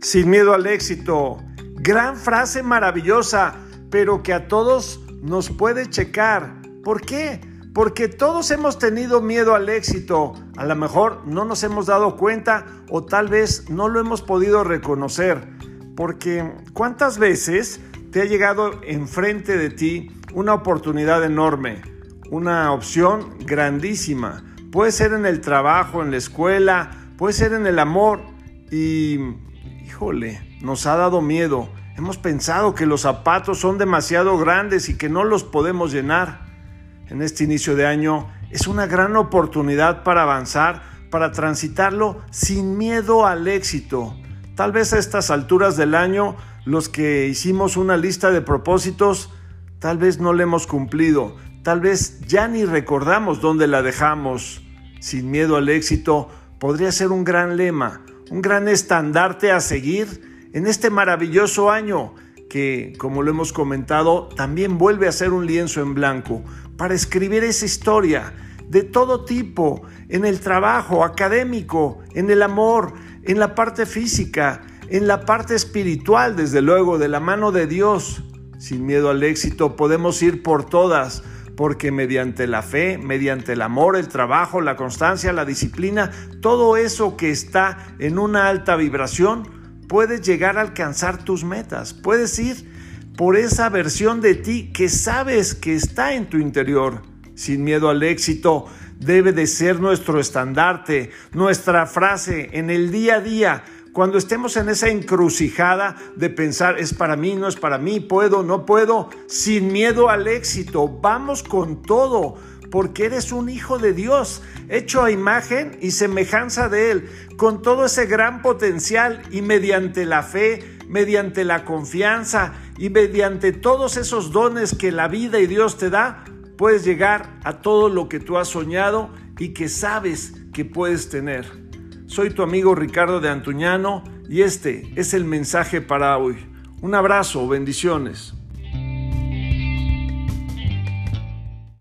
Sin miedo al éxito. Gran frase maravillosa, pero que a todos nos puede checar. ¿Por qué? Porque todos hemos tenido miedo al éxito. A lo mejor no nos hemos dado cuenta o tal vez no lo hemos podido reconocer. Porque ¿cuántas veces te ha llegado enfrente de ti una oportunidad enorme? Una opción grandísima. Puede ser en el trabajo, en la escuela, puede ser en el amor. Y, híjole, nos ha dado miedo. Hemos pensado que los zapatos son demasiado grandes y que no los podemos llenar en este inicio de año es una gran oportunidad para avanzar, para transitarlo sin miedo al éxito. Tal vez a estas alturas del año los que hicimos una lista de propósitos, tal vez no la hemos cumplido, tal vez ya ni recordamos dónde la dejamos. Sin miedo al éxito podría ser un gran lema, un gran estandarte a seguir en este maravilloso año que, como lo hemos comentado, también vuelve a ser un lienzo en blanco para escribir esa historia de todo tipo, en el trabajo académico, en el amor, en la parte física, en la parte espiritual, desde luego, de la mano de Dios. Sin miedo al éxito podemos ir por todas, porque mediante la fe, mediante el amor, el trabajo, la constancia, la disciplina, todo eso que está en una alta vibración, puedes llegar a alcanzar tus metas, puedes ir por esa versión de ti que sabes que está en tu interior. Sin miedo al éxito debe de ser nuestro estandarte, nuestra frase en el día a día. Cuando estemos en esa encrucijada de pensar, es para mí, no es para mí, puedo, no puedo, sin miedo al éxito, vamos con todo, porque eres un hijo de Dios, hecho a imagen y semejanza de Él, con todo ese gran potencial y mediante la fe, mediante la confianza y mediante todos esos dones que la vida y Dios te da, puedes llegar a todo lo que tú has soñado y que sabes que puedes tener. Soy tu amigo Ricardo de Antuñano y este es el mensaje para hoy. Un abrazo, bendiciones.